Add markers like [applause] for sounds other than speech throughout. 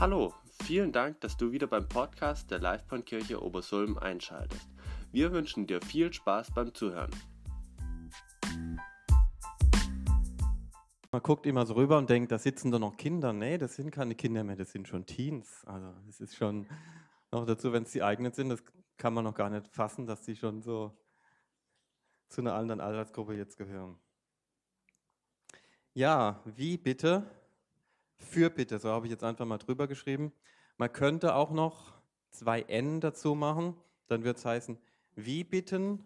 Hallo, vielen Dank, dass du wieder beim Podcast der Livebahnkirche Obersulm einschaltest. Wir wünschen dir viel Spaß beim Zuhören. Man guckt immer so rüber und denkt, da sitzen doch noch Kinder. Nee, das sind keine Kinder mehr, das sind schon Teens. Also es ist schon noch dazu, wenn es die eigenen sind, das kann man noch gar nicht fassen, dass sie schon so zu einer anderen Altersgruppe jetzt gehören. Ja, wie bitte für bitte, so habe ich jetzt einfach mal drüber geschrieben. Man könnte auch noch zwei N dazu machen, dann wird es heißen, wie bitten,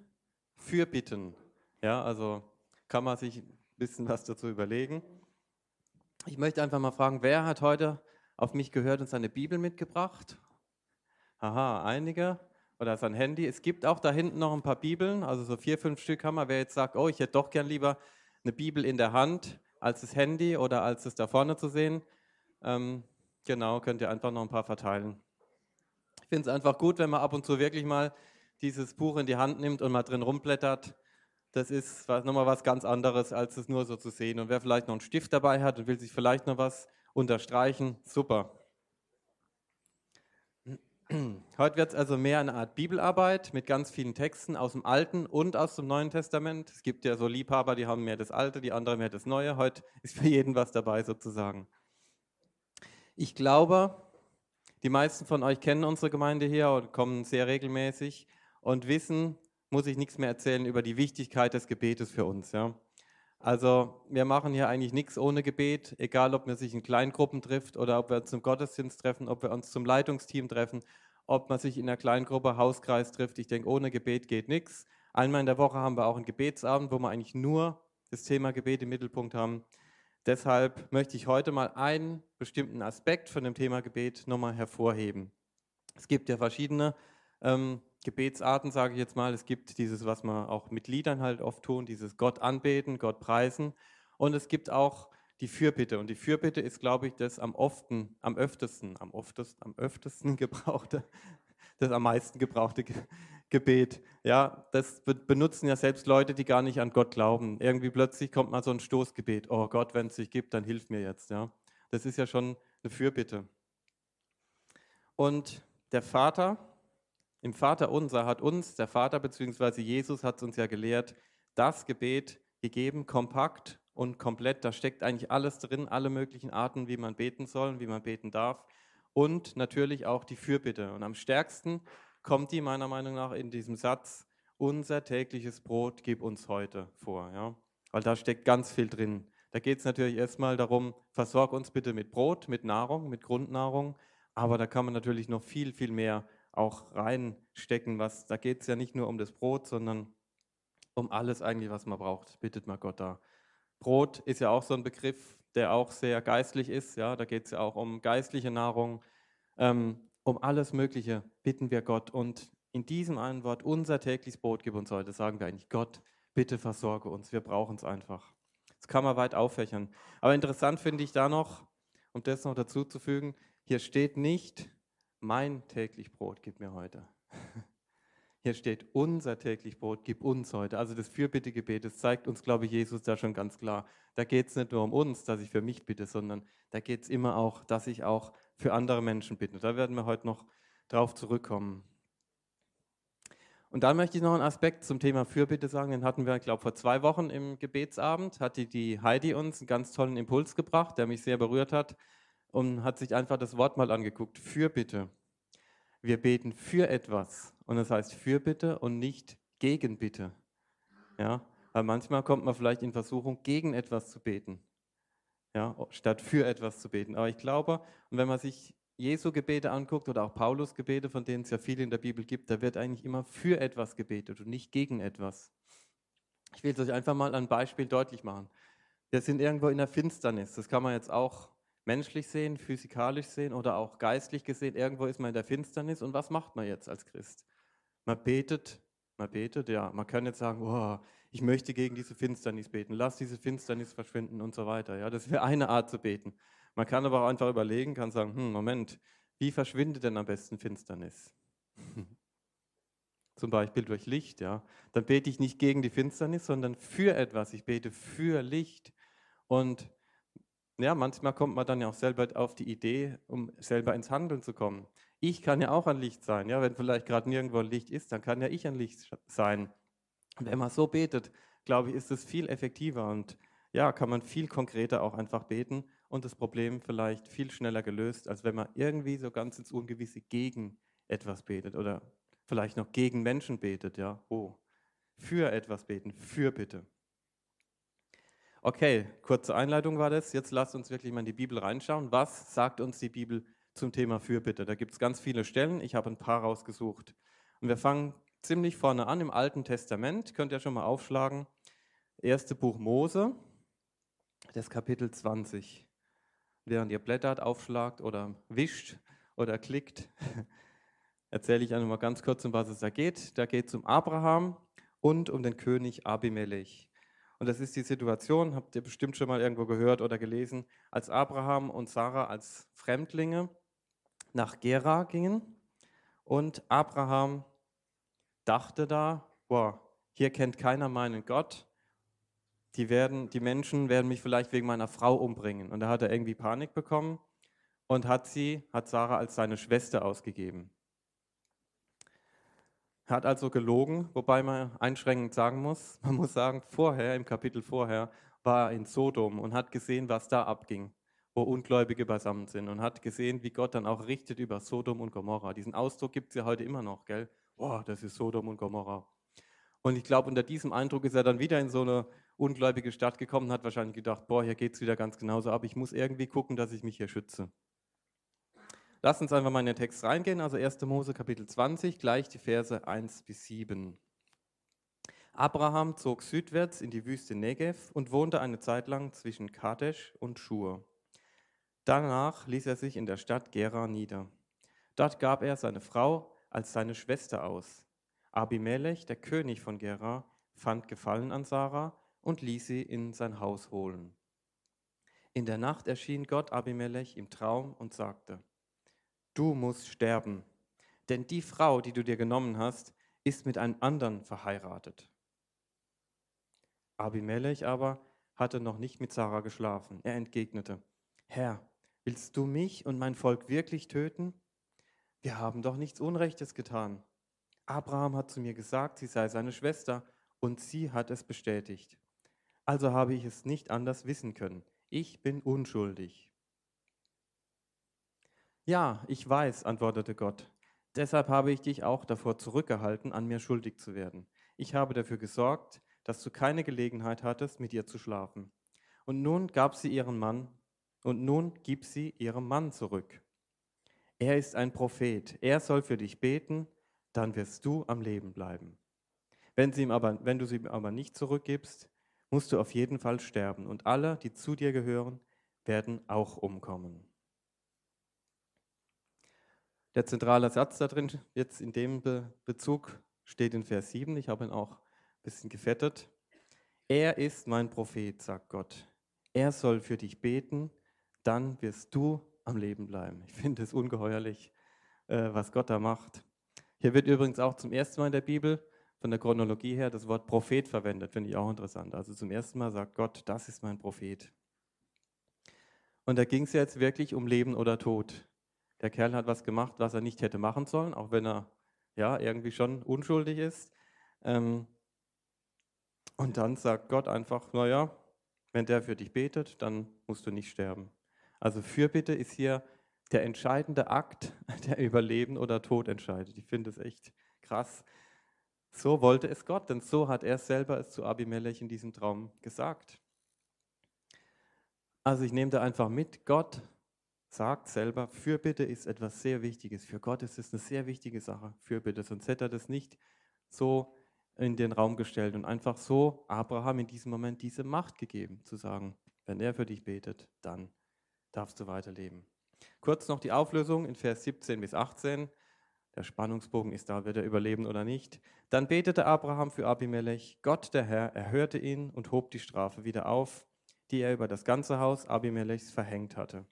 für bitten. Ja, also kann man sich ein bisschen was dazu überlegen. Ich möchte einfach mal fragen, wer hat heute auf mich gehört und seine Bibel mitgebracht? Aha, einige. Oder sein Handy. Es gibt auch da hinten noch ein paar Bibeln, also so vier, fünf Stück haben wir. Wer jetzt sagt, oh, ich hätte doch gern lieber eine Bibel in der Hand, als das Handy oder als es da vorne zu sehen. Ähm, genau, könnt ihr einfach noch ein paar verteilen. Ich finde es einfach gut, wenn man ab und zu wirklich mal dieses Buch in die Hand nimmt und mal drin rumblättert. Das ist nochmal was ganz anderes, als es nur so zu sehen. Und wer vielleicht noch einen Stift dabei hat und will sich vielleicht noch was unterstreichen, super. Heute wird es also mehr eine Art Bibelarbeit mit ganz vielen Texten aus dem Alten und aus dem Neuen Testament. Es gibt ja so Liebhaber, die haben mehr das Alte, die anderen mehr das Neue. Heute ist für jeden was dabei sozusagen. Ich glaube, die meisten von euch kennen unsere Gemeinde hier und kommen sehr regelmäßig und wissen, muss ich nichts mehr erzählen über die Wichtigkeit des Gebetes für uns. Ja? Also wir machen hier eigentlich nichts ohne Gebet, egal ob man sich in Kleingruppen trifft oder ob wir uns zum Gottesdienst treffen, ob wir uns zum Leitungsteam treffen, ob man sich in einer Kleingruppe, Hauskreis trifft. Ich denke, ohne Gebet geht nichts. Einmal in der Woche haben wir auch einen Gebetsabend, wo wir eigentlich nur das Thema Gebet im Mittelpunkt haben. Deshalb möchte ich heute mal einen bestimmten Aspekt von dem Thema Gebet nochmal hervorheben. Es gibt ja verschiedene ähm, Gebetsarten, sage ich jetzt mal. Es gibt dieses, was man auch mit Liedern halt oft tun, dieses Gott anbeten, Gott preisen. Und es gibt auch die Fürbitte. Und die Fürbitte ist, glaube ich, das am often, am öftesten, am öftesten, am öftesten [laughs] gebrauchte, das am meisten gebrauchte Gebet. Ja, das benutzen ja selbst Leute, die gar nicht an Gott glauben. Irgendwie plötzlich kommt mal so ein Stoßgebet. Oh Gott, wenn es dich gibt, dann hilf mir jetzt. Ja, das ist ja schon eine Fürbitte. Und der Vater, im Vater unser hat uns, der Vater bzw. Jesus hat uns ja gelehrt, das Gebet gegeben, kompakt und komplett. Da steckt eigentlich alles drin, alle möglichen Arten, wie man beten soll, wie man beten darf. Und natürlich auch die Fürbitte. Und am stärksten kommt die meiner Meinung nach in diesem Satz, unser tägliches Brot gib uns heute vor. Ja? Weil da steckt ganz viel drin. Da geht es natürlich erstmal darum, versorg uns bitte mit Brot, mit Nahrung, mit Grundnahrung. Aber da kann man natürlich noch viel, viel mehr auch reinstecken. Was, da geht es ja nicht nur um das Brot, sondern um alles eigentlich, was man braucht. Bittet mal Gott da. Brot ist ja auch so ein Begriff, der auch sehr geistlich ist. Ja, da geht es ja auch um geistliche Nahrung, ähm, um alles Mögliche bitten wir Gott. Und in diesem einen Wort, unser tägliches Brot gib uns heute, sagen wir eigentlich, Gott, bitte versorge uns, wir brauchen es einfach. Das kann man weit auffächern. Aber interessant finde ich da noch, um das noch dazu zu fügen, hier steht nicht, mein täglich Brot gib mir heute. [laughs] Hier steht, unser täglich Brot gib uns heute. Also das Fürbittegebet, das zeigt uns, glaube ich, Jesus da schon ganz klar. Da geht es nicht nur um uns, dass ich für mich bitte, sondern da geht es immer auch, dass ich auch für andere Menschen bitte. Da werden wir heute noch drauf zurückkommen. Und dann möchte ich noch einen Aspekt zum Thema Fürbitte sagen. Den hatten wir, ich glaube, vor zwei Wochen im Gebetsabend. Hat die, die Heidi uns einen ganz tollen Impuls gebracht, der mich sehr berührt hat und hat sich einfach das Wort mal angeguckt. Fürbitte. Wir beten für etwas und das heißt Fürbitte und nicht gegen Bitte. Ja, weil manchmal kommt man vielleicht in Versuchung, gegen etwas zu beten, ja, statt für etwas zu beten. Aber ich glaube, wenn man sich Jesu Gebete anguckt oder auch Paulus Gebete, von denen es ja viele in der Bibel gibt, da wird eigentlich immer für etwas gebetet und nicht gegen etwas. Ich will es euch einfach mal ein Beispiel deutlich machen. Wir sind irgendwo in der Finsternis. Das kann man jetzt auch menschlich sehen, physikalisch sehen oder auch geistlich gesehen. Irgendwo ist man in der Finsternis. Und was macht man jetzt als Christ? Man betet, man betet, ja. Man kann jetzt sagen, oh, ich möchte gegen diese Finsternis beten, lass diese Finsternis verschwinden und so weiter. Ja, das wäre eine Art zu beten. Man kann aber auch einfach überlegen, kann sagen, hm, Moment, wie verschwindet denn am besten Finsternis? [laughs] Zum Beispiel durch Licht, ja. Dann bete ich nicht gegen die Finsternis, sondern für etwas. Ich bete für Licht. Und ja, manchmal kommt man dann ja auch selber auf die Idee, um selber ins Handeln zu kommen. Ich kann ja auch ein Licht sein. Ja, wenn vielleicht gerade nirgendwo ein Licht ist, dann kann ja ich ein Licht sein. Und wenn man so betet, glaube ich, ist es viel effektiver und ja, kann man viel konkreter auch einfach beten und das Problem vielleicht viel schneller gelöst, als wenn man irgendwie so ganz ins Ungewisse gegen etwas betet oder vielleicht noch gegen Menschen betet, ja. Oh, für etwas beten, für bitte. Okay, kurze Einleitung war das. Jetzt lasst uns wirklich mal in die Bibel reinschauen. Was sagt uns die Bibel zum Thema Fürbitte? Da gibt es ganz viele Stellen. Ich habe ein paar rausgesucht. Und wir fangen ziemlich vorne an im Alten Testament. Könnt ihr schon mal aufschlagen. Erste Buch Mose, das Kapitel 20. Während ihr blättert, aufschlagt oder wischt oder klickt, [laughs] erzähle ich einfach mal ganz kurz, um was es da geht. Da geht es um Abraham und um den König Abimelech. Und das ist die Situation, habt ihr bestimmt schon mal irgendwo gehört oder gelesen, als Abraham und Sarah als Fremdlinge nach Gera gingen. Und Abraham dachte da, boah, hier kennt keiner meinen Gott. Die, werden, die Menschen werden mich vielleicht wegen meiner Frau umbringen. Und da hat er irgendwie Panik bekommen und hat sie, hat Sarah als seine Schwester ausgegeben. Er hat also gelogen, wobei man einschränkend sagen muss, [laughs] man muss sagen, vorher, im Kapitel vorher, war er in Sodom und hat gesehen, was da abging, wo Ungläubige beisammen sind und hat gesehen, wie Gott dann auch richtet über Sodom und Gomorra. Diesen Ausdruck gibt es ja heute immer noch, gell? Boah, das ist Sodom und Gomorra. Und ich glaube, unter diesem Eindruck ist er dann wieder in so eine ungläubige Stadt gekommen und hat wahrscheinlich gedacht, boah, hier geht es wieder ganz genauso ab, ich muss irgendwie gucken, dass ich mich hier schütze. Lass uns einfach mal in den Text reingehen, also 1. Mose Kapitel 20, gleich die Verse 1 bis 7. Abraham zog südwärts in die Wüste Negev und wohnte eine Zeit lang zwischen Kadesh und Schur. Danach ließ er sich in der Stadt Gera nieder. Dort gab er seine Frau als seine Schwester aus. Abimelech, der König von Gera, fand Gefallen an Sarah und ließ sie in sein Haus holen. In der Nacht erschien Gott Abimelech im Traum und sagte, du musst sterben, denn die Frau, die du dir genommen hast, ist mit einem anderen verheiratet. Abimelech aber hatte noch nicht mit Sarah geschlafen. Er entgegnete, Herr, willst du mich und mein Volk wirklich töten? Wir haben doch nichts Unrechtes getan. Abraham hat zu mir gesagt, sie sei seine Schwester, und sie hat es bestätigt. Also habe ich es nicht anders wissen können. Ich bin unschuldig. Ja, ich weiß, antwortete Gott. Deshalb habe ich dich auch davor zurückgehalten, an mir schuldig zu werden. Ich habe dafür gesorgt, dass du keine Gelegenheit hattest, mit ihr zu schlafen. Und nun gab sie ihren Mann, und nun gib sie ihrem Mann zurück. Er ist ein Prophet, er soll für dich beten, dann wirst du am Leben bleiben. Wenn, sie ihm aber, wenn du sie ihm aber nicht zurückgibst, musst du auf jeden Fall sterben, und alle, die zu dir gehören, werden auch umkommen. Der zentrale Satz da drin, jetzt in dem Be Bezug, steht in Vers 7. Ich habe ihn auch ein bisschen gefettet. Er ist mein Prophet, sagt Gott. Er soll für dich beten, dann wirst du am Leben bleiben. Ich finde es ungeheuerlich, äh, was Gott da macht. Hier wird übrigens auch zum ersten Mal in der Bibel von der Chronologie her das Wort Prophet verwendet, finde ich auch interessant. Also zum ersten Mal sagt Gott, das ist mein Prophet. Und da ging es jetzt wirklich um Leben oder Tod. Der Kerl hat was gemacht, was er nicht hätte machen sollen, auch wenn er ja irgendwie schon unschuldig ist. Ähm, und dann sagt Gott einfach, naja, wenn der für dich betet, dann musst du nicht sterben. Also Fürbitte ist hier der entscheidende Akt, [laughs] der über Leben oder Tod entscheidet. Ich finde es echt krass. So wollte es Gott, denn so hat er selber es zu Abimelech in diesem Traum gesagt. Also ich nehme da einfach mit, Gott sagt selber, Fürbitte ist etwas sehr Wichtiges. Für Gott ist es eine sehr wichtige Sache, Fürbitte. Sonst hätte er das nicht so in den Raum gestellt und einfach so Abraham in diesem Moment diese Macht gegeben, zu sagen, wenn er für dich betet, dann darfst du weiterleben. Kurz noch die Auflösung in Vers 17 bis 18. Der Spannungsbogen ist da, wird er überleben oder nicht. Dann betete Abraham für Abimelech. Gott, der Herr, erhörte ihn und hob die Strafe wieder auf, die er über das ganze Haus Abimelechs verhängt hatte.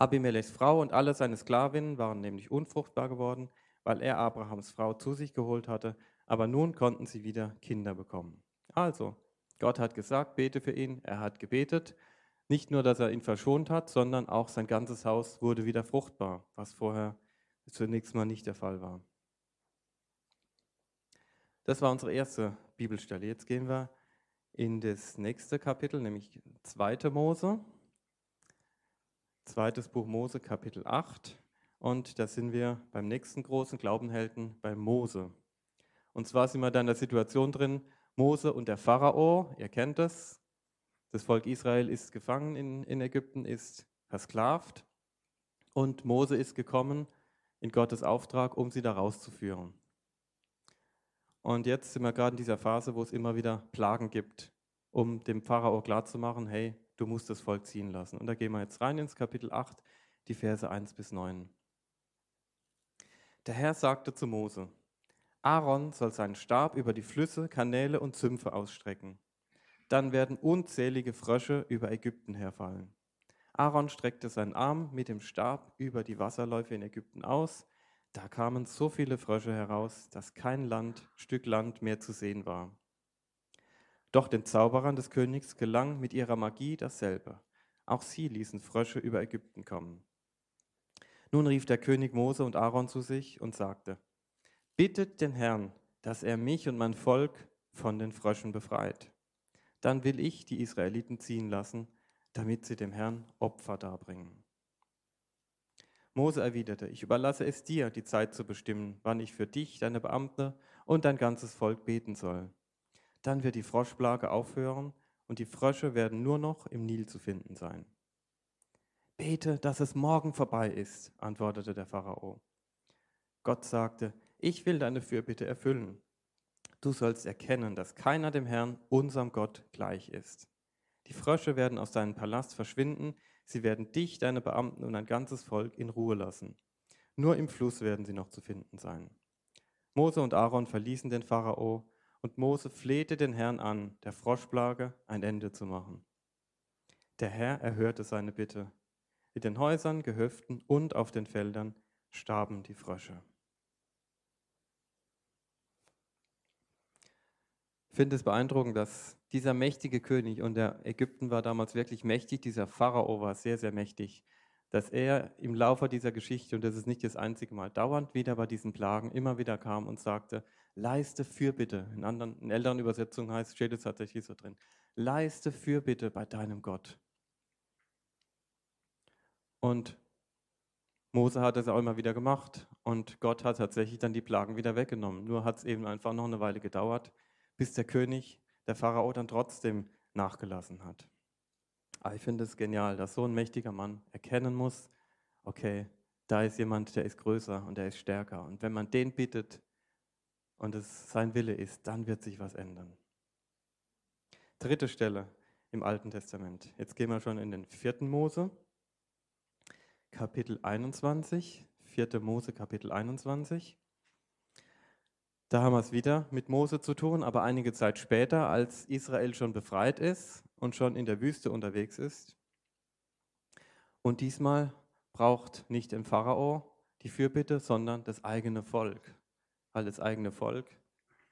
Abimelechs Frau und alle seine Sklavinnen waren nämlich unfruchtbar geworden, weil er Abrahams Frau zu sich geholt hatte, aber nun konnten sie wieder Kinder bekommen. Also, Gott hat gesagt, bete für ihn, er hat gebetet, Nicht nur, dass er ihn verschont hat, sondern auch sein ganzes Haus wurde wieder fruchtbar, was vorher zunächst mal nicht der Fall war. Das war unsere erste Bibelstelle. Jetzt gehen wir in das nächste Kapitel, nämlich 2. Mose. Zweites Buch Mose, Kapitel 8. Und da sind wir beim nächsten großen Glaubenhelden, bei Mose. Und zwar sind wir da in der Situation drin, Mose und der Pharao, ihr kennt es, das Volk Israel ist gefangen in, in Ägypten, ist versklavt und Mose ist gekommen in Gottes Auftrag, um sie da rauszuführen. Und jetzt sind wir gerade in dieser Phase, wo es immer wieder Plagen gibt, um dem Pharao klarzumachen, hey, du musst das Volk ziehen lassen. Und da gehen wir jetzt rein ins Kapitel 8, die Verse 1 bis 9. Der Herr sagte zu Mose, Aaron soll seinen Stab über die Flüsse, Kanäle und Sümpfe ausstrecken. Dann werden unzählige Frösche über Ägypten herfallen. Aaron streckte seinen Arm mit dem Stab über die Wasserläufe in Ägypten aus. Da kamen so viele Frösche heraus, dass kein Land, Stück Land mehr zu sehen war. Doch den Zauberern des Königs gelang mit ihrer Magie dasselbe. Auch sie ließen Frösche über Ägypten kommen. Nun rief der König Mose und Aaron zu sich und sagte, Bittet den Herrn, dass er mich und mein Volk von den Fröschen befreit. Dann will ich die Israeliten ziehen lassen, damit sie dem Herrn Opfer darbringen. Mose erwiderte, ich überlasse es dir, die Zeit zu bestimmen, wann ich für dich, deine Beamte und dein ganzes Volk beten soll. Dann wird die Froschplage aufhören und die Frösche werden nur noch im Nil zu finden sein. Bete, dass es morgen vorbei ist, antwortete der Pharao. Gott sagte, ich will deine Fürbitte erfüllen. Du sollst erkennen, dass keiner dem Herrn, unserem Gott, gleich ist. Die Frösche werden aus deinem Palast verschwinden, sie werden dich, deine Beamten und ein ganzes Volk in Ruhe lassen. Nur im Fluss werden sie noch zu finden sein. Mose und Aaron verließen den Pharao, und Mose flehte den Herrn an, der Froschplage ein Ende zu machen. Der Herr erhörte seine Bitte in den Häusern, Gehöften und auf den Feldern starben die Frösche. Ich finde es beeindruckend, dass dieser mächtige König, und der Ägypten war damals wirklich mächtig, dieser Pharao war sehr, sehr mächtig, dass er im Laufe dieser Geschichte, und das ist nicht das einzige Mal, dauernd wieder bei diesen Plagen immer wieder kam und sagte, leiste Fürbitte. In anderen, in älteren Übersetzungen heißt, steht es tatsächlich so drin, leiste Fürbitte bei deinem Gott. Und Mose hat es auch immer wieder gemacht und Gott hat tatsächlich dann die Plagen wieder weggenommen. Nur hat es eben einfach noch eine Weile gedauert, bis der König, der Pharao, dann trotzdem nachgelassen hat. Aber ich finde es genial, dass so ein mächtiger Mann erkennen muss, okay, da ist jemand, der ist größer und der ist stärker. Und wenn man den bittet und es sein Wille ist, dann wird sich was ändern. Dritte Stelle im Alten Testament. Jetzt gehen wir schon in den vierten Mose. Kapitel 21, 4. Mose Kapitel 21. Da haben wir es wieder mit Mose zu tun, aber einige Zeit später, als Israel schon befreit ist und schon in der Wüste unterwegs ist. Und diesmal braucht nicht im Pharao die Fürbitte, sondern das eigene Volk, weil das eigene Volk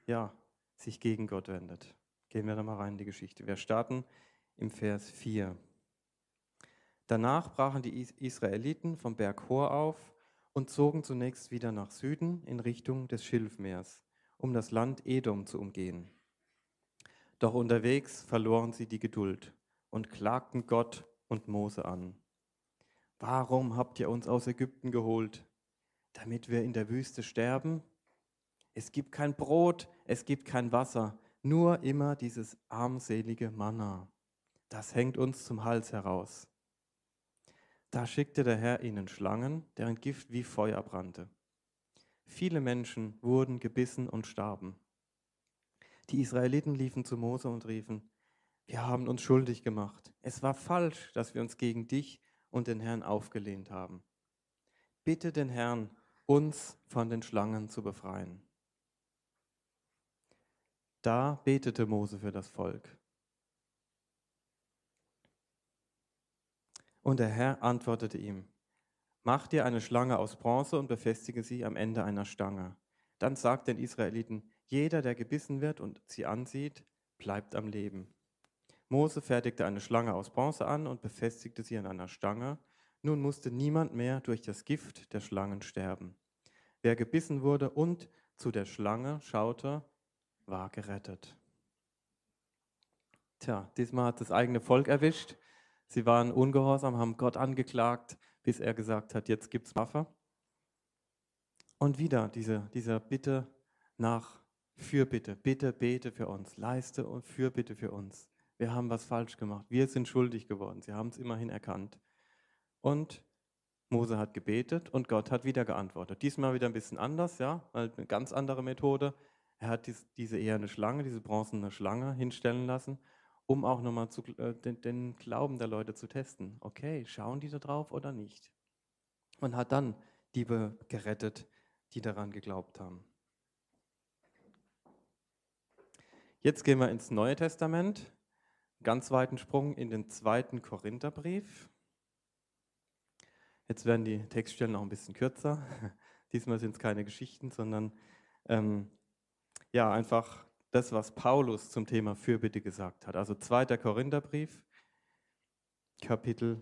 ja sich gegen Gott wendet. Gehen wir da mal rein in die Geschichte. Wir starten im Vers 4. Danach brachen die Israeliten vom Berg Hor auf und zogen zunächst wieder nach Süden in Richtung des Schilfmeers, um das Land Edom zu umgehen. Doch unterwegs verloren sie die Geduld und klagten Gott und Mose an. Warum habt ihr uns aus Ägypten geholt? Damit wir in der Wüste sterben? Es gibt kein Brot, es gibt kein Wasser, nur immer dieses armselige Manna. Das hängt uns zum Hals heraus. Da schickte der Herr ihnen Schlangen, deren Gift wie Feuer brannte. Viele Menschen wurden gebissen und starben. Die Israeliten liefen zu Mose und riefen, wir haben uns schuldig gemacht. Es war falsch, dass wir uns gegen dich und den Herrn aufgelehnt haben. Bitte den Herrn, uns von den Schlangen zu befreien. Da betete Mose für das Volk. Und der Herr antwortete ihm, Mach dir eine Schlange aus Bronze und befestige sie am Ende einer Stange. Dann sagt den Israeliten, jeder, der gebissen wird und sie ansieht, bleibt am Leben. Mose fertigte eine Schlange aus Bronze an und befestigte sie an einer Stange. Nun musste niemand mehr durch das Gift der Schlangen sterben. Wer gebissen wurde und zu der Schlange schaute, war gerettet. Tja, diesmal hat das eigene Volk erwischt. Sie waren ungehorsam, haben Gott angeklagt, bis er gesagt hat, jetzt gibt's Waffe. Und wieder diese, dieser Bitte nach Fürbitte. Bitte bete für uns. Leiste und Fürbitte für uns. Wir haben was falsch gemacht. Wir sind schuldig geworden. Sie haben es immerhin erkannt. Und Mose hat gebetet und Gott hat wieder geantwortet. Diesmal wieder ein bisschen anders, ja, eine ganz andere Methode. Er hat dies, diese eherne Schlange, diese bronzene Schlange hinstellen lassen, um auch nochmal äh, den, den Glauben der Leute zu testen. Okay, schauen die da drauf oder nicht? Und hat dann die gerettet, die daran geglaubt haben. Jetzt gehen wir ins Neue Testament. Ganz weiten Sprung in den zweiten Korintherbrief. Jetzt werden die Textstellen noch ein bisschen kürzer. [laughs] Diesmal sind es keine Geschichten, sondern ähm, ja, einfach das, was Paulus zum Thema Fürbitte gesagt hat. Also zweiter Korintherbrief, Kapitel,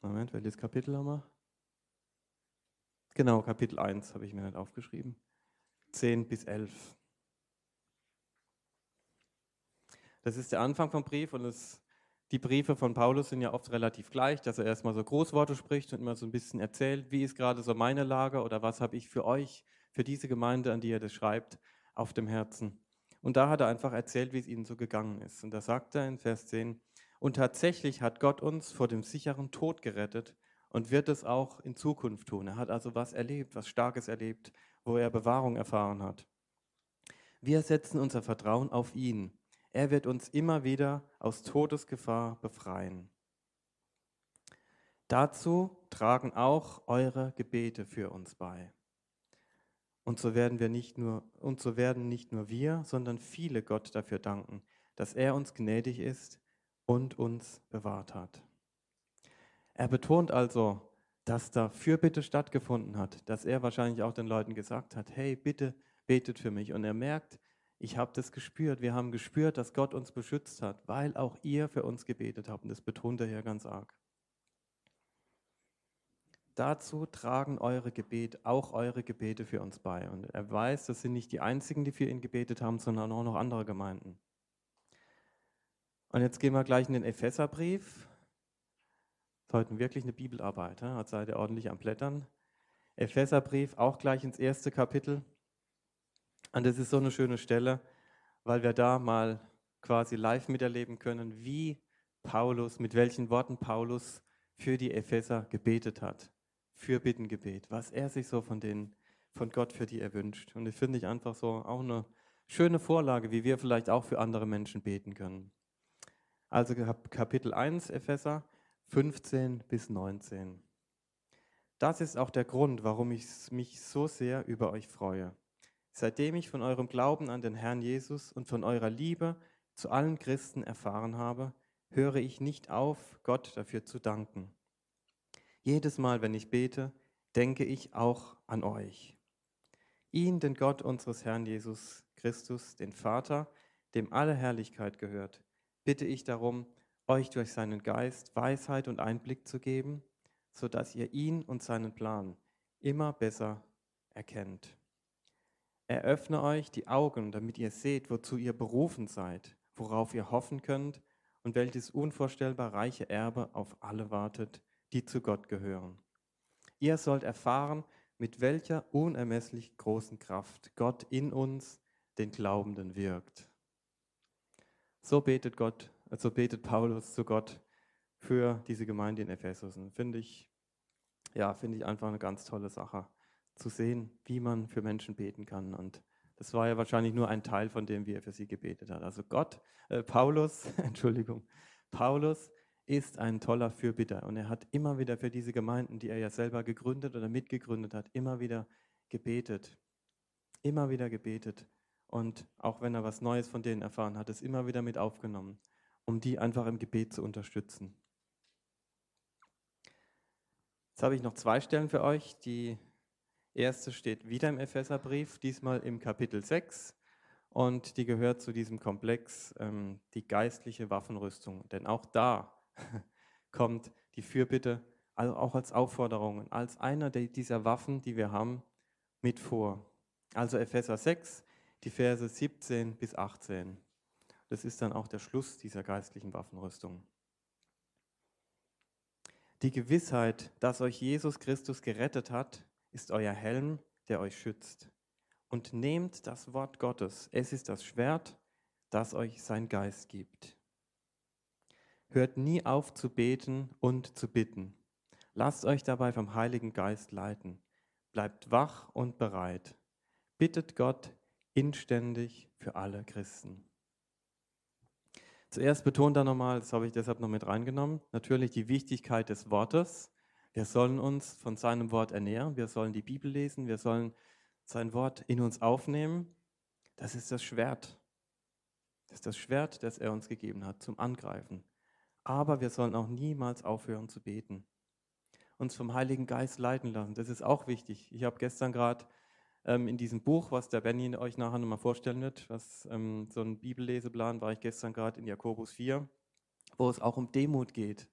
Moment, welches Kapitel haben wir? Genau, Kapitel 1 habe ich mir nicht aufgeschrieben. 10 bis 11. Das ist der Anfang vom Brief und es, die Briefe von Paulus sind ja oft relativ gleich, dass er erstmal so Großworte spricht und immer so ein bisschen erzählt, wie ist gerade so meine Lage oder was habe ich für euch, für diese Gemeinde, an die er das schreibt, auf dem Herzen. Und da hat er einfach erzählt, wie es ihnen so gegangen ist. Und da sagt er in Vers 10, und tatsächlich hat Gott uns vor dem sicheren Tod gerettet und wird es auch in Zukunft tun. Er hat also was erlebt, was Starkes erlebt, wo er Bewahrung erfahren hat. Wir setzen unser Vertrauen auf ihn er wird uns immer wieder aus Todesgefahr befreien. Dazu tragen auch eure Gebete für uns bei. Und so werden wir nicht nur und so werden nicht nur wir, sondern viele Gott dafür danken, dass er uns gnädig ist und uns bewahrt hat. Er betont also, dass da Fürbitte stattgefunden hat, dass er wahrscheinlich auch den Leuten gesagt hat, hey, bitte betet für mich. Und er merkt, ich habe das gespürt. Wir haben gespürt, dass Gott uns beschützt hat, weil auch ihr für uns gebetet habt. Und das betont er hier ganz arg. Dazu tragen eure Gebete, auch eure Gebete für uns bei. Und er weiß, das sind nicht die einzigen, die für ihn gebetet haben, sondern auch noch andere Gemeinden. Und jetzt gehen wir gleich in den Epheserbrief. Das ist heute wirklich eine Bibelarbeit. Hat seid ihr ordentlich am Blättern. Epheserbrief, auch gleich ins erste Kapitel. Und das ist so eine schöne Stelle, weil wir da mal quasi live miterleben können, wie Paulus, mit welchen Worten Paulus für die Epheser gebetet hat. Für Bittengebet, was er sich so von, den, von Gott für die erwünscht. Und das finde ich einfach so auch eine schöne Vorlage, wie wir vielleicht auch für andere Menschen beten können. Also Kapitel 1 Epheser 15 bis 19. Das ist auch der Grund, warum ich mich so sehr über euch freue seitdem ich von eurem Glauben an den Herrn Jesus und von eurer Liebe zu allen Christen erfahren habe, höre ich nicht auf, Gott dafür zu danken. Jedes Mal, wenn ich bete, denke ich auch an euch. Ihn, den Gott unseres Herrn Jesus Christus, den Vater, dem alle Herrlichkeit gehört, bitte ich darum, euch durch seinen Geist Weisheit und Einblick zu geben, sodass ihr ihn und seinen Plan immer besser erkennt. Eröffne euch die Augen, damit ihr seht, wozu ihr berufen seid, worauf ihr hoffen könnt und welches unvorstellbar reiche Erbe auf alle wartet, die zu Gott gehören. Ihr sollt erfahren, mit welcher unermesslich großen Kraft Gott in uns, den Glaubenden, wirkt. So betet Gott, so betet Paulus zu Gott für diese Gemeinde in Ephesus. Finde ich, ja, finde ich einfach eine ganz tolle Sache zu sehen, wie man für Menschen beten kann. Und das war ja wahrscheinlich nur ein Teil von dem, wie er für sie gebetet hat. Also Gott, äh, Paulus, [laughs] Entschuldigung, Paulus ist ein toller Fürbitter und er hat immer wieder für diese Gemeinden, die er ja selber gegründet oder mitgegründet hat, immer wieder gebetet. Immer wieder gebetet. Und auch wenn er was Neues von denen erfahren hat, es immer wieder mit aufgenommen, um die einfach im Gebet zu unterstützen. Jetzt habe ich noch zwei Stellen für euch, die erste steht wieder im Epheserbrief, diesmal im Kapitel 6 und die gehört zu diesem Komplex, ähm, die geistliche Waffenrüstung. Denn auch da [laughs] kommt die Fürbitte, also auch als Aufforderung, als einer dieser Waffen, die wir haben, mit vor. Also Epheser 6, die Verse 17 bis 18. Das ist dann auch der Schluss dieser geistlichen Waffenrüstung. Die Gewissheit, dass euch Jesus Christus gerettet hat, ist euer Helm, der euch schützt. Und nehmt das Wort Gottes. Es ist das Schwert, das euch sein Geist gibt. Hört nie auf zu beten und zu bitten. Lasst euch dabei vom Heiligen Geist leiten. Bleibt wach und bereit. Bittet Gott inständig für alle Christen. Zuerst betont er nochmal, das habe ich deshalb noch mit reingenommen, natürlich die Wichtigkeit des Wortes. Wir sollen uns von seinem Wort ernähren, wir sollen die Bibel lesen, wir sollen sein Wort in uns aufnehmen. Das ist das Schwert. Das ist das Schwert, das er uns gegeben hat zum Angreifen. Aber wir sollen auch niemals aufhören zu beten. Uns vom Heiligen Geist leiten lassen. Das ist auch wichtig. Ich habe gestern gerade ähm, in diesem Buch, was der Benny euch nachher nochmal vorstellen wird, was ähm, so ein Bibelleseplan, war ich gestern gerade in Jakobus 4, wo es auch um Demut geht.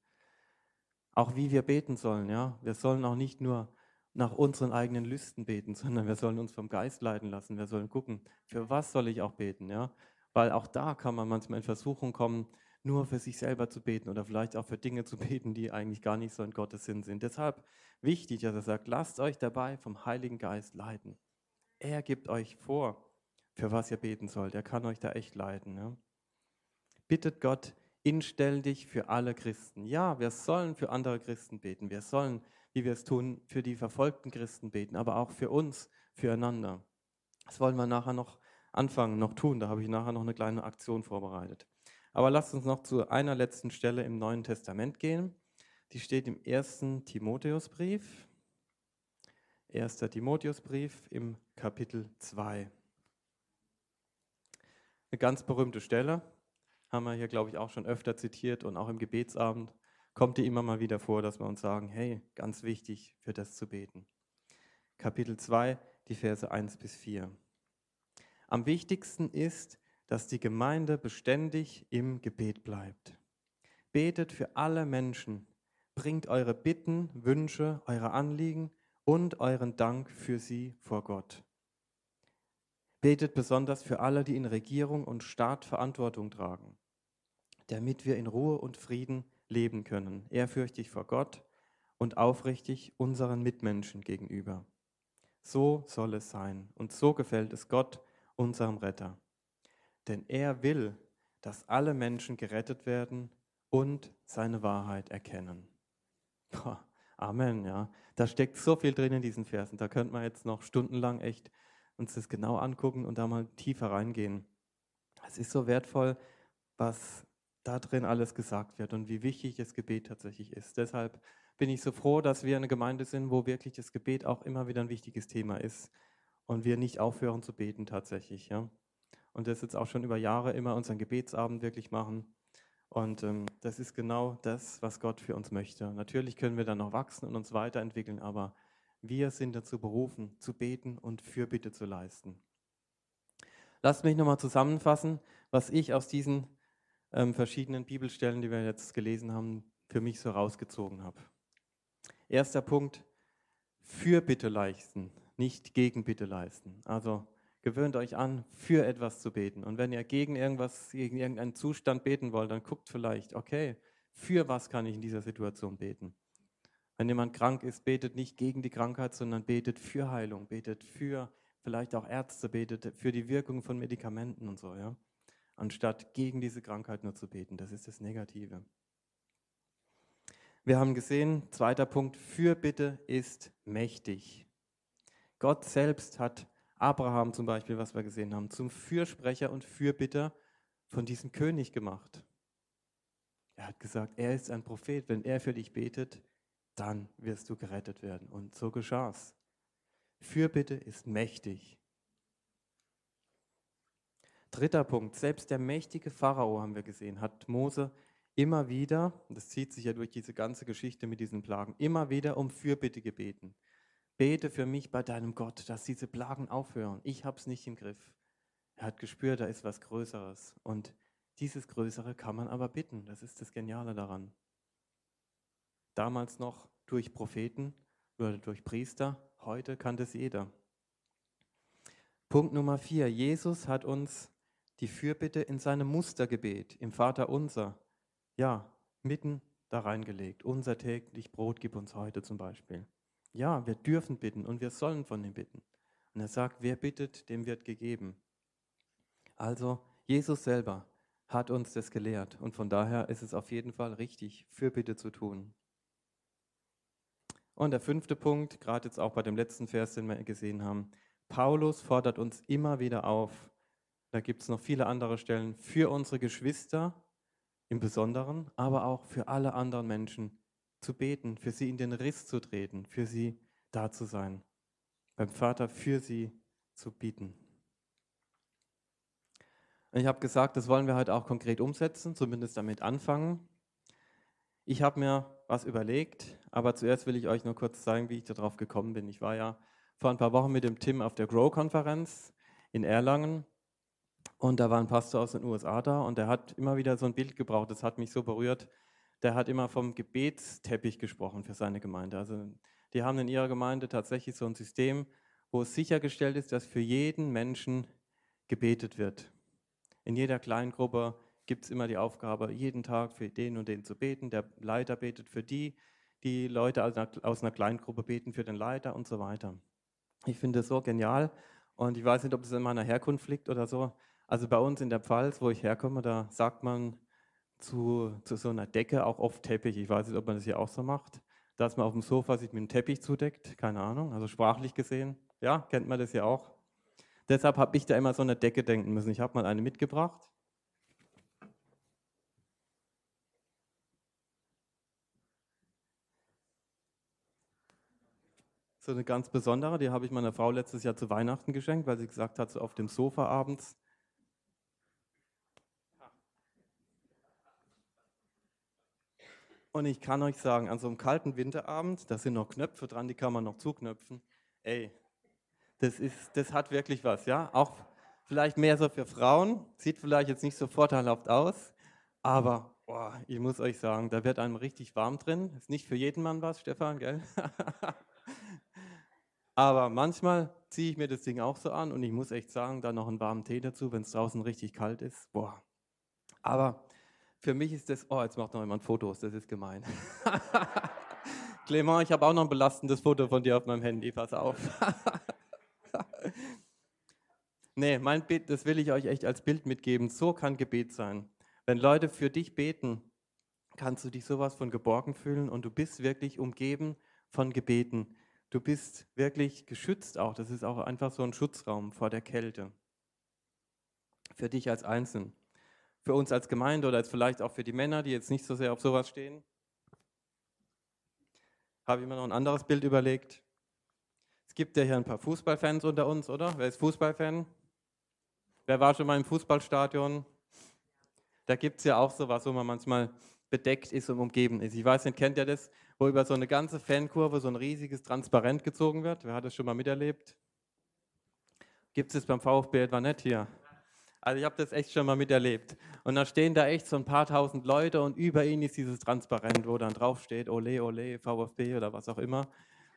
Auch wie wir beten sollen. Ja? Wir sollen auch nicht nur nach unseren eigenen Lüsten beten, [laughs] sondern wir sollen uns vom Geist leiten lassen. Wir sollen gucken, für was soll ich auch beten, ja? Weil auch da kann man manchmal in Versuchung kommen, nur für sich selber zu beten oder vielleicht auch für Dinge zu beten, die eigentlich gar nicht so in Gottes Sinn sind. Deshalb wichtig, dass er sagt, lasst euch dabei vom Heiligen Geist leiten. Er gibt euch vor, für was ihr beten sollt. Er kann euch da echt leiten. Ja? Bittet Gott inständig für alle Christen. Ja, wir sollen für andere Christen beten. Wir sollen, wie wir es tun, für die verfolgten Christen beten, aber auch für uns, füreinander. Das wollen wir nachher noch anfangen, noch tun. Da habe ich nachher noch eine kleine Aktion vorbereitet. Aber lasst uns noch zu einer letzten Stelle im Neuen Testament gehen. Die steht im ersten Timotheusbrief. 1. Timotheusbrief im Kapitel 2. Eine ganz berühmte Stelle, haben wir hier, glaube ich, auch schon öfter zitiert und auch im Gebetsabend kommt die immer mal wieder vor, dass wir uns sagen, hey, ganz wichtig, für das zu beten. Kapitel 2, die Verse 1 bis 4. Am wichtigsten ist, dass die Gemeinde beständig im Gebet bleibt. Betet für alle Menschen, bringt eure Bitten, Wünsche, eure Anliegen und euren Dank für sie vor Gott. Betet besonders für alle, die in Regierung und Staat Verantwortung tragen, damit wir in Ruhe und Frieden leben können, ehrfürchtig vor Gott und aufrichtig unseren Mitmenschen gegenüber. So soll es sein und so gefällt es Gott, unserem Retter. Denn er will, dass alle Menschen gerettet werden und seine Wahrheit erkennen. Boah, Amen, ja. Da steckt so viel drin in diesen Versen. Da könnte man jetzt noch stundenlang echt uns das genau angucken und da mal tiefer reingehen. Es ist so wertvoll, was da drin alles gesagt wird und wie wichtig das Gebet tatsächlich ist. Deshalb bin ich so froh, dass wir eine Gemeinde sind, wo wirklich das Gebet auch immer wieder ein wichtiges Thema ist und wir nicht aufhören zu beten tatsächlich. Ja? Und das jetzt auch schon über Jahre immer unseren Gebetsabend wirklich machen und ähm, das ist genau das, was Gott für uns möchte. Natürlich können wir dann noch wachsen und uns weiterentwickeln, aber wir sind dazu berufen, zu beten und Fürbitte zu leisten. Lasst mich nochmal zusammenfassen, was ich aus diesen ähm, verschiedenen Bibelstellen, die wir jetzt gelesen haben, für mich so rausgezogen habe. Erster Punkt, Fürbitte leisten, nicht Gegenbitte leisten. Also Gewöhnt euch an, für etwas zu beten. Und wenn ihr gegen irgendwas, gegen irgendeinen Zustand beten wollt, dann guckt vielleicht, okay, für was kann ich in dieser Situation beten? Wenn jemand krank ist, betet nicht gegen die Krankheit, sondern betet für Heilung, betet für vielleicht auch Ärzte, betet für die Wirkung von Medikamenten und so, ja. Anstatt gegen diese Krankheit nur zu beten. Das ist das Negative. Wir haben gesehen, zweiter Punkt, Fürbitte ist mächtig. Gott selbst hat Abraham zum Beispiel, was wir gesehen haben, zum Fürsprecher und Fürbitter von diesem König gemacht. Er hat gesagt, er ist ein Prophet. Wenn er für dich betet, dann wirst du gerettet werden. Und so geschah es. Fürbitte ist mächtig. Dritter Punkt, selbst der mächtige Pharao, haben wir gesehen, hat Mose immer wieder, das zieht sich ja durch diese ganze Geschichte mit diesen Plagen, immer wieder um Fürbitte gebeten. Bete für mich bei deinem Gott, dass diese Plagen aufhören. Ich habe es nicht im Griff. Er hat gespürt, da ist was Größeres. Und dieses Größere kann man aber bitten. Das ist das Geniale daran. Damals noch durch Propheten oder durch Priester, heute kann das jeder. Punkt Nummer vier. Jesus hat uns die Fürbitte in seinem Mustergebet, im Vater unser, ja, mitten da reingelegt. Unser täglich Brot gib uns heute zum Beispiel. Ja, wir dürfen bitten und wir sollen von ihm bitten. Und er sagt, wer bittet, dem wird gegeben. Also Jesus selber hat uns das gelehrt und von daher ist es auf jeden Fall richtig, Fürbitte zu tun. Und der fünfte Punkt, gerade jetzt auch bei dem letzten Vers, den wir gesehen haben, Paulus fordert uns immer wieder auf, da gibt es noch viele andere Stellen, für unsere Geschwister im Besonderen, aber auch für alle anderen Menschen zu beten, für sie in den Riss zu treten, für sie da zu sein, beim Vater für sie zu bieten. Ich habe gesagt, das wollen wir heute auch konkret umsetzen, zumindest damit anfangen. Ich habe mir was überlegt, aber zuerst will ich euch nur kurz sagen, wie ich darauf gekommen bin. Ich war ja vor ein paar Wochen mit dem Tim auf der Grow-Konferenz in Erlangen und da war ein Pastor aus den USA da und der hat immer wieder so ein Bild gebraucht, das hat mich so berührt. Der hat immer vom Gebetsteppich gesprochen für seine Gemeinde. Also die haben in ihrer Gemeinde tatsächlich so ein System, wo es sichergestellt ist, dass für jeden Menschen gebetet wird. In jeder Kleingruppe gibt es immer die Aufgabe, jeden Tag für den und den zu beten. Der Leiter betet für die, die Leute aus einer Kleingruppe beten für den Leiter und so weiter. Ich finde das so genial und ich weiß nicht, ob es in meiner Herkunft liegt oder so. Also bei uns in der Pfalz, wo ich herkomme, da sagt man zu, zu so einer Decke auch oft Teppich. Ich weiß nicht, ob man das hier auch so macht, dass man auf dem Sofa sich mit einem Teppich zudeckt. Keine Ahnung, also sprachlich gesehen. Ja, kennt man das ja auch. Deshalb habe ich da immer so eine Decke denken müssen. Ich habe mal eine mitgebracht. So eine ganz besondere, die habe ich meiner Frau letztes Jahr zu Weihnachten geschenkt, weil sie gesagt hat, so auf dem Sofa abends. Und ich kann euch sagen, an so einem kalten Winterabend, da sind noch Knöpfe dran, die kann man noch zuknöpfen. Ey, das, ist, das hat wirklich was, ja? Auch vielleicht mehr so für Frauen, sieht vielleicht jetzt nicht so vorteilhaft aus, aber boah, ich muss euch sagen, da wird einem richtig warm drin. Ist nicht für jeden Mann was, Stefan, gell? [laughs] aber manchmal ziehe ich mir das Ding auch so an und ich muss echt sagen, da noch einen warmen Tee dazu, wenn es draußen richtig kalt ist. Boah. Aber für mich ist das, oh, jetzt macht noch jemand Fotos, das ist gemein. [laughs] Clement, ich habe auch noch ein belastendes Foto von dir auf meinem Handy, pass auf. [laughs] nee, mein Bild, das will ich euch echt als Bild mitgeben. So kann Gebet sein. Wenn Leute für dich beten, kannst du dich sowas von geborgen fühlen und du bist wirklich umgeben von Gebeten. Du bist wirklich geschützt auch. Das ist auch einfach so ein Schutzraum vor der Kälte. Für dich als Einzelnen. Für uns als Gemeinde oder vielleicht auch für die Männer, die jetzt nicht so sehr auf sowas stehen, habe ich mir noch ein anderes Bild überlegt. Es gibt ja hier ein paar Fußballfans unter uns, oder? Wer ist Fußballfan? Wer war schon mal im Fußballstadion? Da gibt es ja auch sowas, wo man manchmal bedeckt ist und umgeben ist. Ich weiß nicht, kennt ihr das, wo über so eine ganze Fankurve so ein riesiges Transparent gezogen wird? Wer hat das schon mal miterlebt? Gibt es beim VfB etwa nicht hier? Also ich habe das echt schon mal miterlebt. Und da stehen da echt so ein paar tausend Leute und über ihnen ist dieses Transparent, wo dann draufsteht, ole, ole, VfB oder was auch immer.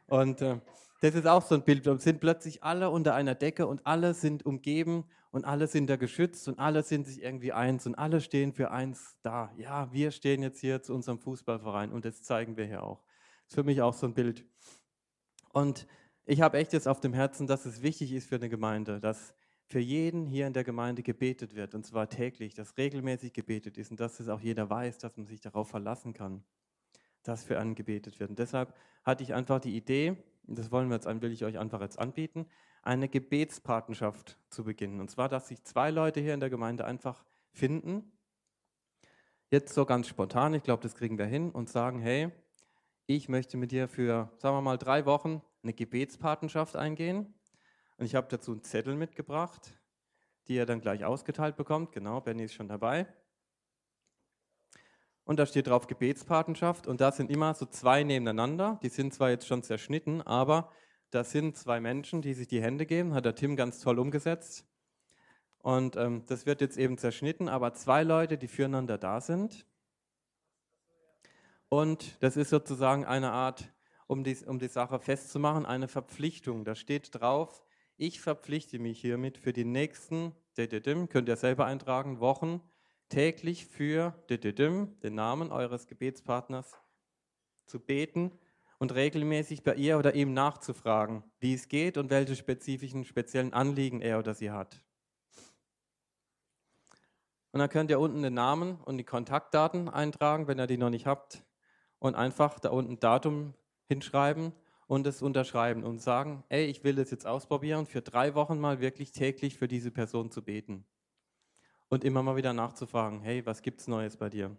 Und äh, das ist auch so ein Bild. Wir sind plötzlich alle unter einer Decke und alle sind umgeben und alle sind da geschützt und alle sind sich irgendwie eins und alle stehen für eins da. Ja, wir stehen jetzt hier zu unserem Fußballverein und das zeigen wir hier auch. Das ist für mich auch so ein Bild. Und ich habe echt jetzt auf dem Herzen, dass es wichtig ist für eine Gemeinde, dass für jeden hier in der Gemeinde gebetet wird und zwar täglich, dass regelmäßig gebetet ist und dass es auch jeder weiß, dass man sich darauf verlassen kann dass für einen gebetet wird. Und deshalb hatte ich einfach die Idee, das wollen wir jetzt, will ich euch einfach jetzt anbieten, eine Gebetspatenschaft zu beginnen. Und zwar, dass sich zwei Leute hier in der Gemeinde einfach finden, jetzt so ganz spontan, ich glaube, das kriegen wir hin, und sagen, hey, ich möchte mit dir für, sagen wir mal, drei Wochen eine Gebetspatenschaft eingehen. Und ich habe dazu einen Zettel mitgebracht, die ihr dann gleich ausgeteilt bekommt. Genau, Benny ist schon dabei und da steht drauf Gebetspatenschaft und da sind immer so zwei nebeneinander. Die sind zwar jetzt schon zerschnitten, aber das sind zwei Menschen, die sich die Hände geben, hat der Tim ganz toll umgesetzt. Und ähm, das wird jetzt eben zerschnitten, aber zwei Leute, die füreinander da sind. Und das ist sozusagen eine Art, um die, um die Sache festzumachen, eine Verpflichtung. Da steht drauf, ich verpflichte mich hiermit für die nächsten, könnt ihr selber eintragen, Wochen, täglich für den Namen eures Gebetspartners zu beten und regelmäßig bei ihr oder ihm nachzufragen, wie es geht und welche spezifischen, speziellen Anliegen er oder sie hat. Und dann könnt ihr unten den Namen und die Kontaktdaten eintragen, wenn ihr die noch nicht habt. Und einfach da unten Datum hinschreiben und es unterschreiben und sagen, ey, ich will das jetzt ausprobieren, für drei Wochen mal wirklich täglich für diese Person zu beten. Und immer mal wieder nachzufragen, hey, was gibt's Neues bei dir?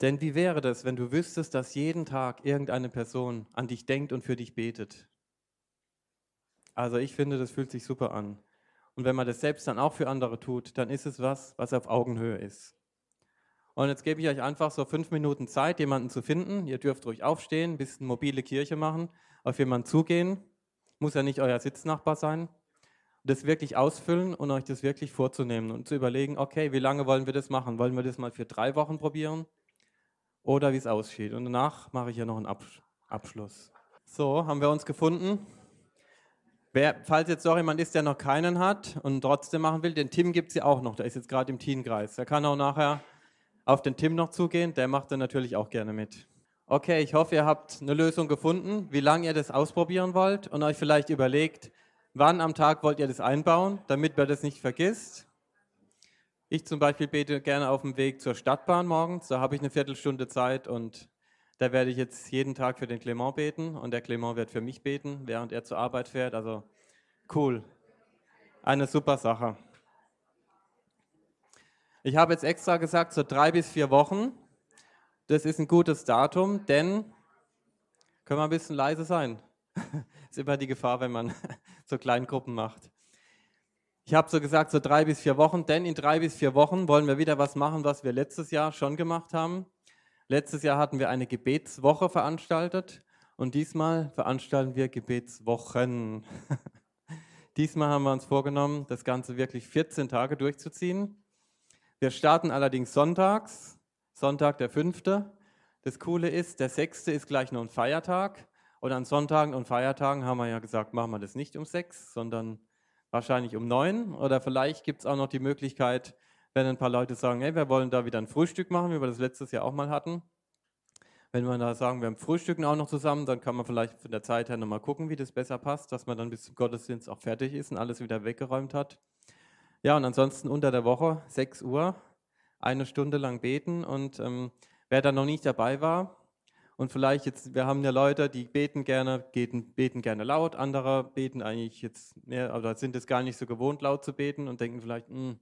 Denn wie wäre das, wenn du wüsstest, dass jeden Tag irgendeine Person an dich denkt und für dich betet? Also ich finde, das fühlt sich super an. Und wenn man das selbst dann auch für andere tut, dann ist es was, was auf Augenhöhe ist. Und jetzt gebe ich euch einfach so fünf Minuten Zeit, jemanden zu finden. Ihr dürft ruhig aufstehen, ein bisschen mobile Kirche machen, auf jemanden zugehen. Muss ja nicht euer Sitznachbar sein. Das wirklich ausfüllen und euch das wirklich vorzunehmen und zu überlegen, okay, wie lange wollen wir das machen? Wollen wir das mal für drei Wochen probieren? oder wie es aussieht. Und danach mache ich ja noch einen Abschluss. So, haben wir uns gefunden. Wer, falls jetzt doch jemand ist, der noch keinen hat und trotzdem machen will, den Tim gibt es ja auch noch. Der ist jetzt gerade im Teenkreis. Der kann auch nachher auf den Tim noch zugehen. Der macht dann natürlich auch gerne mit. Okay, ich hoffe, ihr habt eine Lösung gefunden, wie lange ihr das ausprobieren wollt und euch vielleicht überlegt, wann am Tag wollt ihr das einbauen, damit ihr das nicht vergisst. Ich zum Beispiel bete gerne auf dem Weg zur Stadtbahn morgens. Da habe ich eine Viertelstunde Zeit und da werde ich jetzt jeden Tag für den Clement beten und der Clement wird für mich beten, während er zur Arbeit fährt. Also cool. Eine super Sache. Ich habe jetzt extra gesagt, so drei bis vier Wochen. Das ist ein gutes Datum, denn können wir ein bisschen leise sein. [laughs] ist immer die Gefahr, wenn man [laughs] so Kleingruppen macht. Ich habe so gesagt, so drei bis vier Wochen, denn in drei bis vier Wochen wollen wir wieder was machen, was wir letztes Jahr schon gemacht haben. Letztes Jahr hatten wir eine Gebetswoche veranstaltet und diesmal veranstalten wir Gebetswochen. [laughs] diesmal haben wir uns vorgenommen, das Ganze wirklich 14 Tage durchzuziehen. Wir starten allerdings sonntags, Sonntag der 5. Das Coole ist, der 6. ist gleich noch ein Feiertag und an Sonntagen und Feiertagen haben wir ja gesagt, machen wir das nicht um 6, sondern wahrscheinlich um neun. Oder vielleicht gibt es auch noch die Möglichkeit, wenn ein paar Leute sagen, hey, wir wollen da wieder ein Frühstück machen, wie wir das letztes Jahr auch mal hatten. Wenn wir da sagen, wir haben Frühstücken auch noch zusammen, dann kann man vielleicht von der Zeit her nochmal gucken, wie das besser passt, dass man dann bis zum Gottesdienst auch fertig ist und alles wieder weggeräumt hat. Ja, und ansonsten unter der Woche, 6 Uhr, eine Stunde lang beten. Und ähm, wer da noch nicht dabei war, und vielleicht jetzt, wir haben ja Leute, die beten gerne, beten, beten gerne laut, andere beten eigentlich jetzt mehr, oder sind es gar nicht so gewohnt, laut zu beten und denken vielleicht, hm,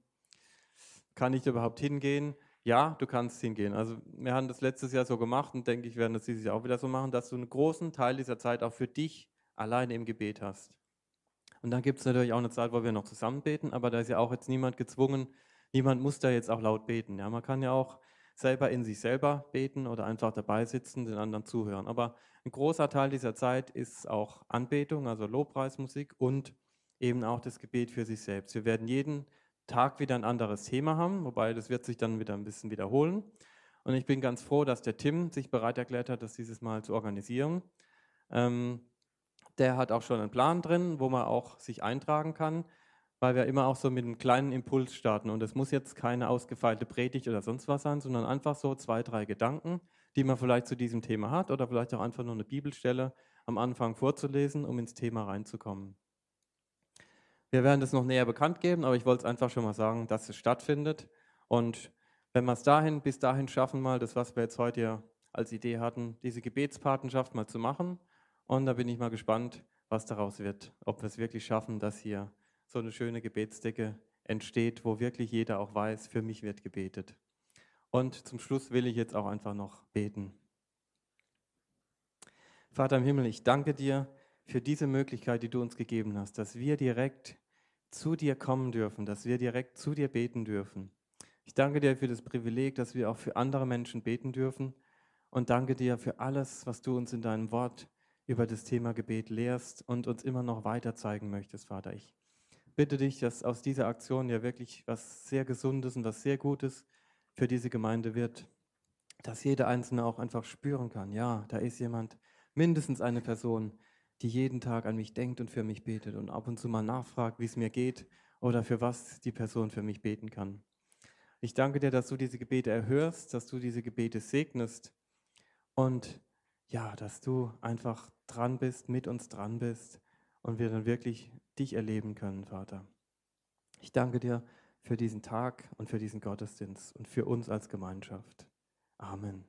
kann ich überhaupt hingehen? Ja, du kannst hingehen. Also wir haben das letztes Jahr so gemacht und denke ich, werden das dieses Jahr auch wieder so machen, dass du einen großen Teil dieser Zeit auch für dich alleine im Gebet hast. Und dann gibt es natürlich auch eine Zeit, wo wir noch zusammen beten, aber da ist ja auch jetzt niemand gezwungen, niemand muss da jetzt auch laut beten. Ja, man kann ja auch selber in sich selber beten oder einfach dabei sitzen, den anderen zuhören. Aber ein großer Teil dieser Zeit ist auch Anbetung, also Lobpreismusik und eben auch das Gebet für sich selbst. Wir werden jeden Tag wieder ein anderes Thema haben, wobei das wird sich dann wieder ein bisschen wiederholen. Und ich bin ganz froh, dass der Tim sich bereit erklärt hat, das dieses Mal zu organisieren. Ähm, der hat auch schon einen Plan drin, wo man auch sich eintragen kann weil wir immer auch so mit einem kleinen Impuls starten. Und es muss jetzt keine ausgefeilte Predigt oder sonst was sein, sondern einfach so zwei, drei Gedanken, die man vielleicht zu diesem Thema hat oder vielleicht auch einfach nur eine Bibelstelle am Anfang vorzulesen, um ins Thema reinzukommen. Wir werden das noch näher bekannt geben, aber ich wollte es einfach schon mal sagen, dass es stattfindet. Und wenn wir es dahin, bis dahin schaffen, mal das, was wir jetzt heute als Idee hatten, diese Gebetspatenschaft mal zu machen. Und da bin ich mal gespannt, was daraus wird, ob wir es wirklich schaffen, dass hier so eine schöne Gebetsdecke entsteht, wo wirklich jeder auch weiß, für mich wird gebetet. Und zum Schluss will ich jetzt auch einfach noch beten. Vater im Himmel, ich danke dir für diese Möglichkeit, die du uns gegeben hast, dass wir direkt zu dir kommen dürfen, dass wir direkt zu dir beten dürfen. Ich danke dir für das Privileg, dass wir auch für andere Menschen beten dürfen und danke dir für alles, was du uns in deinem Wort über das Thema Gebet lehrst und uns immer noch weiter zeigen möchtest, Vater. Ich bitte dich, dass aus dieser Aktion ja wirklich was sehr Gesundes und was sehr Gutes für diese Gemeinde wird. Dass jeder Einzelne auch einfach spüren kann, ja, da ist jemand, mindestens eine Person, die jeden Tag an mich denkt und für mich betet und ab und zu mal nachfragt, wie es mir geht oder für was die Person für mich beten kann. Ich danke dir, dass du diese Gebete erhörst, dass du diese Gebete segnest und ja, dass du einfach dran bist, mit uns dran bist und wir dann wirklich dich erleben können, Vater. Ich danke dir für diesen Tag und für diesen Gottesdienst und für uns als Gemeinschaft. Amen.